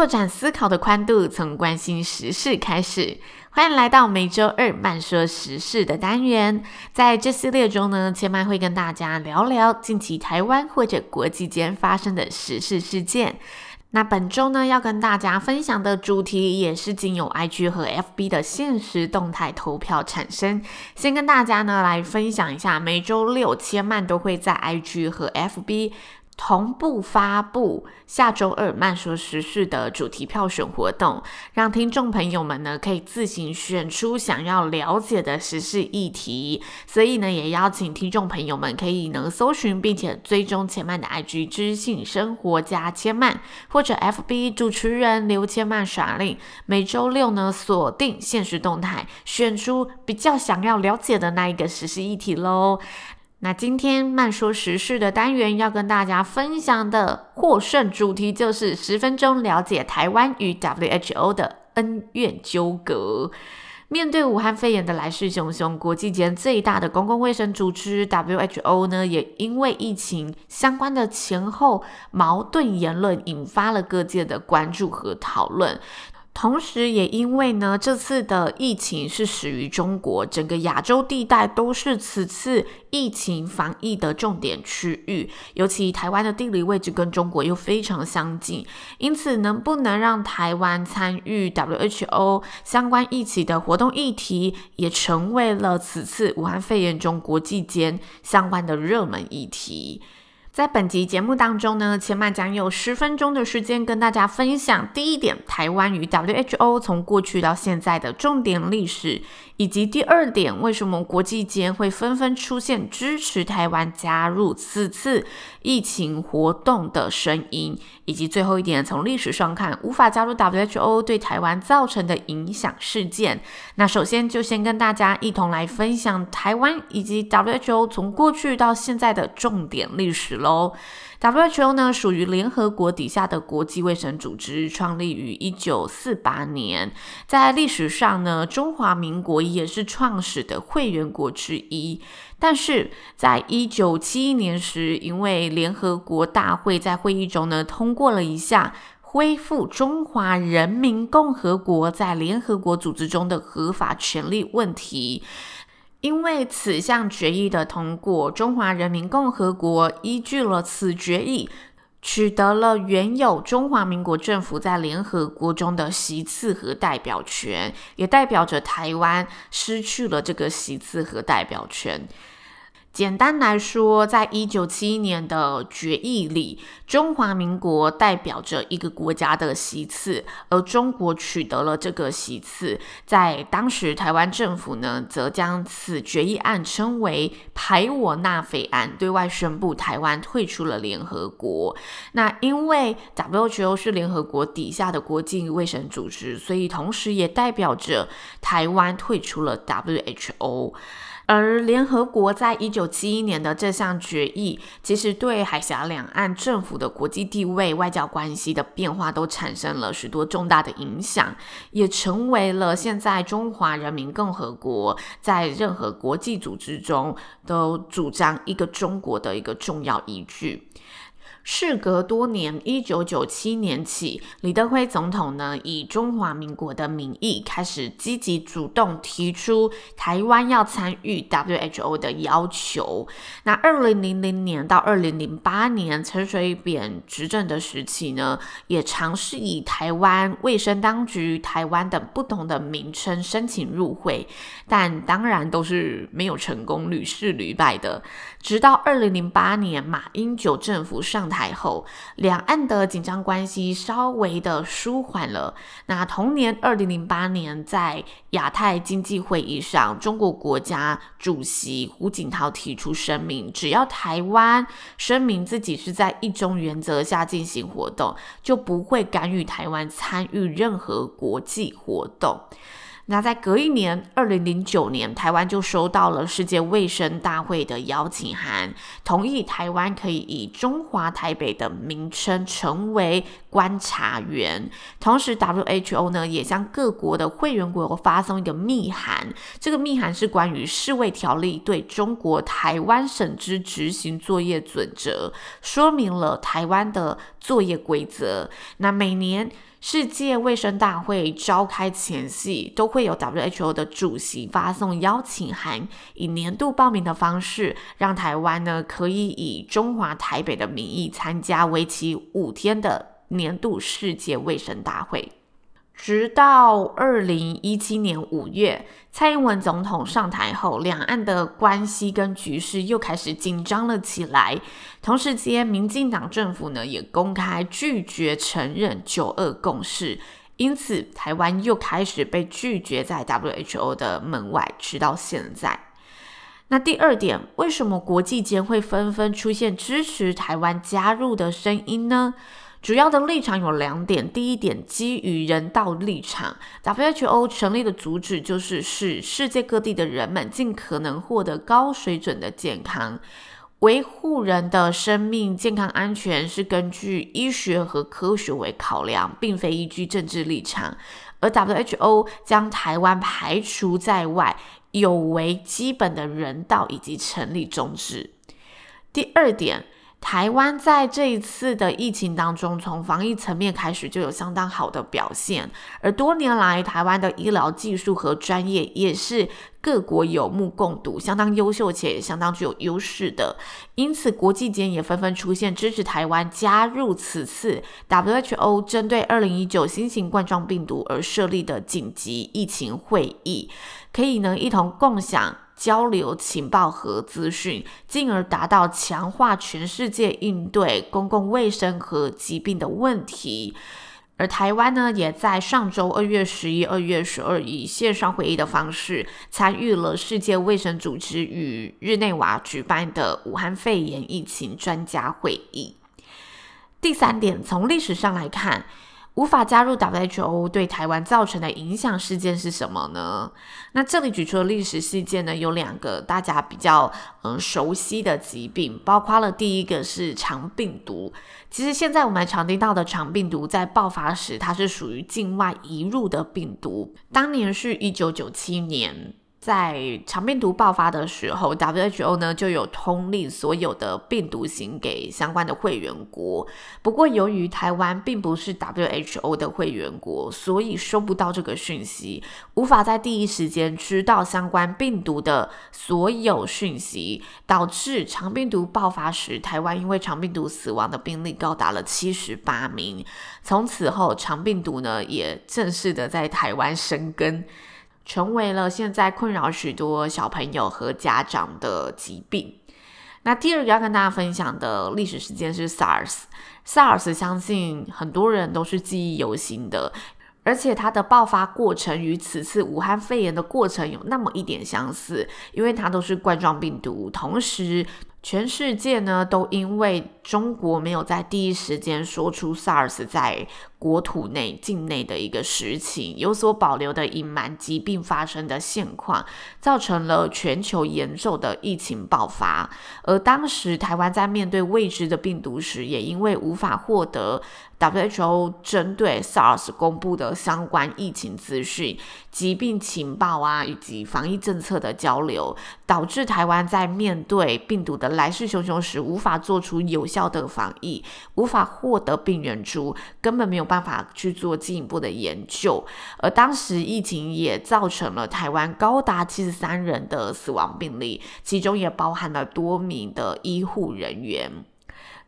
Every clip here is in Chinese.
拓展思考的宽度，从关心时事开始。欢迎来到每周二慢说时事的单元。在这系列中呢，千嫚会跟大家聊聊近期台湾或者国际间发生的时事事件。那本周呢，要跟大家分享的主题也是经由 IG 和 FB 的限时动态投票产生。先跟大家呢来分享一下，每周六千嫚都会在 IG 和 FB。同步发布下周二慢说时事的主题票选活动，让听众朋友们呢可以自行选出想要了解的时事议题。所以呢，也邀请听众朋友们可以能搜寻并且追踪千嫚的 IG 知性生活家千曼，或者 FB 主持人刘千嫚耍令。每周六呢锁定限时动态，选出比较想要了解的那一个时事议题喽。那今天慢说时事的单元要跟大家分享的获胜主题就是十分钟了解台湾与 WHO 的恩怨纠葛。面对武汉肺炎的来势汹汹，国际间最大的公共卫生组织 WHO 呢，也因为疫情相关的前后矛盾言论，引发了各界的关注和讨论。同时，也因为呢，这次的疫情是始于中国，整个亚洲地带都是此次疫情防疫的重点区域，尤其台湾的地理位置跟中国又非常相近，因此能不能让台湾参与 WHO 相关疫情的活动议题，也成为了此次武汉肺炎中国际间相关的热门议题。在本集节目当中呢，千曼将有十分钟的时间跟大家分享第一点，台湾与 WHO 从过去到现在的重点历史。以及第二点，为什么国际间会纷纷出现支持台湾加入此次疫情活动的声音？以及最后一点，从历史上看，无法加入 WHO 对台湾造成的影响事件。那首先就先跟大家一同来分享台湾以及 WHO 从过去到现在的重点历史喽。WHO 呢，属于联合国底下的国际卫生组织，创立于一九四八年。在历史上呢，中华民国也是创始的会员国之一。但是在一九七一年时，因为联合国大会在会议中呢，通过了一项恢复中华人民共和国在联合国组织中的合法权利问题。因为此项决议的通过，中华人民共和国依据了此决议，取得了原有中华民国政府在联合国中的席次和代表权，也代表着台湾失去了这个席次和代表权。简单来说，在一九七一年的决议里，中华民国代表着一个国家的席次，而中国取得了这个席次。在当时，台湾政府呢，则将此决议案称为“排我纳匪案”，对外宣布台湾退出了联合国。那因为 WHO 是联合国底下的国际卫生组织，所以同时也代表着台湾退出了 WHO。而联合国在一九七一年的这项决议，其实对海峡两岸政府的国际地位、外交关系的变化都产生了许多重大的影响，也成为了现在中华人民共和国在任何国际组织中都主张一个中国的一个重要依据。事隔多年，一九九七年起，李登辉总统呢，以中华民国的名义开始积极主动提出台湾要参与 WHO 的要求。那二零零零年到二零零八年，陈水扁执政的时期呢，也尝试以台湾卫生当局、台湾等不同的名称申请入会，但当然都是没有成功，屡试屡败的。直到二零零八年，马英九政府上台。后，两岸的紧张关系稍微的舒缓了。那同年二零零八年，在亚太经济会议上，中国国家主席胡锦涛提出声明，只要台湾声明自己是在一中原则下进行活动，就不会干预台湾参与任何国际活动。那在隔一年，二零零九年，台湾就收到了世界卫生大会的邀请函，同意台湾可以以中华台北的名称成为观察员。同时，WHO 呢也向各国的会员国发送一个密函，这个密函是关于世卫条例对中国台湾省之执行作业准则，说明了台湾的作业规则。那每年。世界卫生大会召开前夕，都会有 WHO 的主席发送邀请函，以年度报名的方式，让台湾呢可以以中华台北的名义参加为期五天的年度世界卫生大会。直到二零一七年五月，蔡英文总统上台后，两岸的关系跟局势又开始紧张了起来。同时间，民进党政府呢也公开拒绝承认九二共识，因此台湾又开始被拒绝在 WHO 的门外，直到现在。那第二点，为什么国际间会纷纷出现支持台湾加入的声音呢？主要的立场有两点。第一点，基于人道立场，WHO 成立的主旨就是使世界各地的人们尽可能获得高水准的健康。维护人的生命健康安全是根据医学和科学为考量，并非依据政治立场。而 WHO 将台湾排除在外，有违基本的人道以及成立宗旨。第二点。台湾在这一次的疫情当中，从防疫层面开始就有相当好的表现，而多年来台湾的医疗技术和专业也是各国有目共睹，相当优秀且也相当具有优势的。因此，国际间也纷纷出现支持台湾加入此次 WHO 针对二零一九新型冠状病毒而设立的紧急疫情会议，可以呢一同共享。交流情报和资讯，进而达到强化全世界应对公共卫生和疾病的问题。而台湾呢，也在上周二月十一、二月十二以线上会议的方式，参与了世界卫生组织与日内瓦举办的武汉肺炎疫情专家会议。第三点，从历史上来看。无法加入 WHO 对台湾造成的影响事件是什么呢？那这里举出的历史事件呢，有两个大家比较嗯熟悉的疾病，包括了第一个是肠病毒。其实现在我们常听到的肠病毒，在爆发时它是属于境外移入的病毒，当年是一九九七年。在肠病毒爆发的时候，WHO 呢就有通令所有的病毒型给相关的会员国。不过，由于台湾并不是 WHO 的会员国，所以收不到这个讯息，无法在第一时间知道相关病毒的所有讯息，导致肠病毒爆发时，台湾因为肠病毒死亡的病例高达了七十八名。从此后，肠病毒呢也正式的在台湾生根。成为了现在困扰许多小朋友和家长的疾病。那第二个要跟大家分享的历史事件是 SARS。SARS 相信很多人都是记忆犹新的，而且它的爆发过程与此次武汉肺炎的过程有那么一点相似，因为它都是冠状病毒，同时。全世界呢，都因为中国没有在第一时间说出 SARS 在国土内境内的一个实情，有所保留的隐瞒疾病发生的现况，造成了全球严重的疫情爆发。而当时台湾在面对未知的病毒时，也因为无法获得 WHO 针对 SARS 公布的相关疫情资讯、疾病情报啊，以及防疫政策的交流，导致台湾在面对病毒的来势汹汹时，无法做出有效的防疫，无法获得病原株，根本没有办法去做进一步的研究。而当时疫情也造成了台湾高达七十三人的死亡病例，其中也包含了多名的医护人员。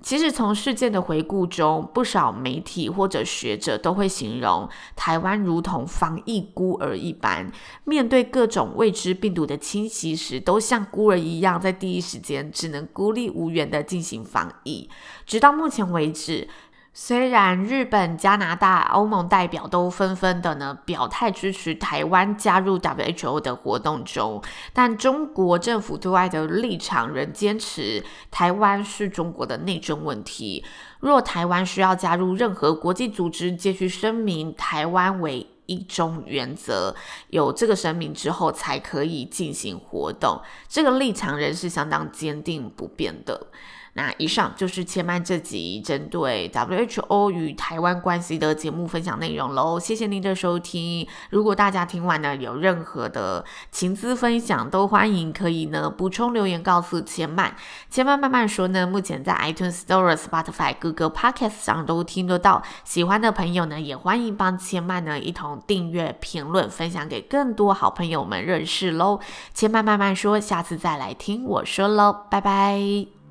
其实从事件的回顾中，不少媒体或者学者都会形容台湾如同防疫孤儿一般，面对各种未知病毒的侵袭时，都像孤儿一样，在第一时间只能孤立无援地进行防疫。直到目前为止。虽然日本、加拿大、欧盟代表都纷纷的呢表态支持台湾加入 WHO 的活动中，但中国政府对外的立场仍坚持台湾是中国的内政问题。若台湾需要加入任何国际组织，皆需声明台湾为一中原则，有这个声明之后才可以进行活动。这个立场仍是相当坚定不变的。那以上就是千曼这集针对 WHO 与台湾关系的节目分享内容喽，谢谢您的收听。如果大家听完呢有任何的情资分享，都欢迎可以呢补充留言告诉千曼。千曼慢慢说呢，目前在 iTunes Store、Spotify、Google Podcast 上都听得到。喜欢的朋友呢，也欢迎帮千曼呢一同订阅、评论、分享给更多好朋友们认识喽。千曼慢慢说，下次再来听我说喽，拜拜。